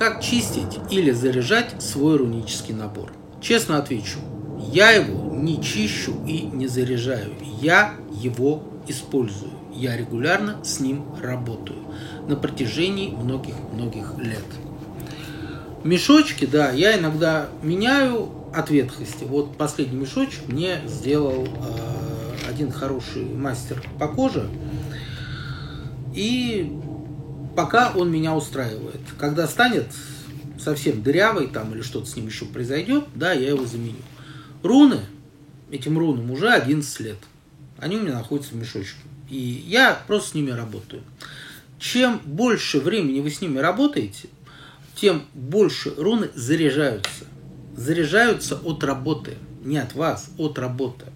Как чистить или заряжать свой рунический набор? Честно отвечу, я его не чищу и не заряжаю. Я его использую. Я регулярно с ним работаю на протяжении многих-многих лет. Мешочки, да, я иногда меняю от ветхости. Вот последний мешочек мне сделал э, один хороший мастер по коже. И пока он меня устраивает. Когда станет совсем дырявый там или что-то с ним еще произойдет, да, я его заменю. Руны, этим рунам уже 11 лет. Они у меня находятся в мешочке. И я просто с ними работаю. Чем больше времени вы с ними работаете, тем больше руны заряжаются. Заряжаются от работы. Не от вас, от работы.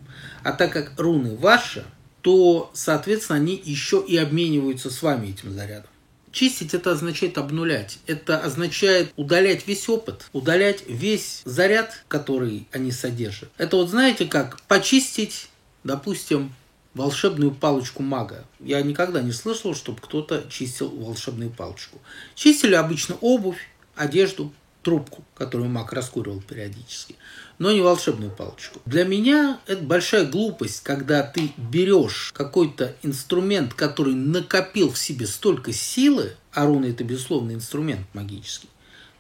А так как руны ваши, то, соответственно, они еще и обмениваются с вами этим зарядом. Чистить это означает обнулять. Это означает удалять весь опыт, удалять весь заряд, который они содержат. Это вот знаете как почистить, допустим, волшебную палочку мага. Я никогда не слышал, чтобы кто-то чистил волшебную палочку. Чистили обычно обувь, одежду, трубку, которую маг раскуривал периодически, но не волшебную палочку. Для меня это большая глупость, когда ты берешь какой-то инструмент, который накопил в себе столько силы, а руна это безусловно инструмент магический,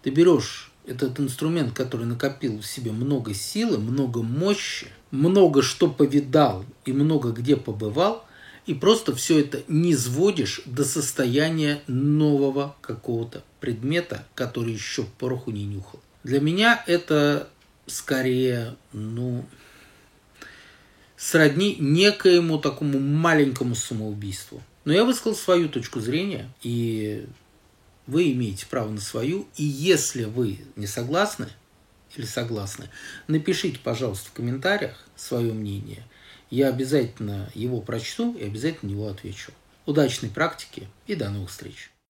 ты берешь этот инструмент, который накопил в себе много силы, много мощи, много что повидал и много где побывал, и просто все это не сводишь до состояния нового какого-то предмета, который еще пороху не нюхал. Для меня это скорее, ну, сродни некоему такому маленькому самоубийству. Но я высказал свою точку зрения, и вы имеете право на свою. И если вы не согласны или согласны, напишите, пожалуйста, в комментариях свое мнение. Я обязательно его прочту и обязательно на него отвечу. Удачной практики и до новых встреч!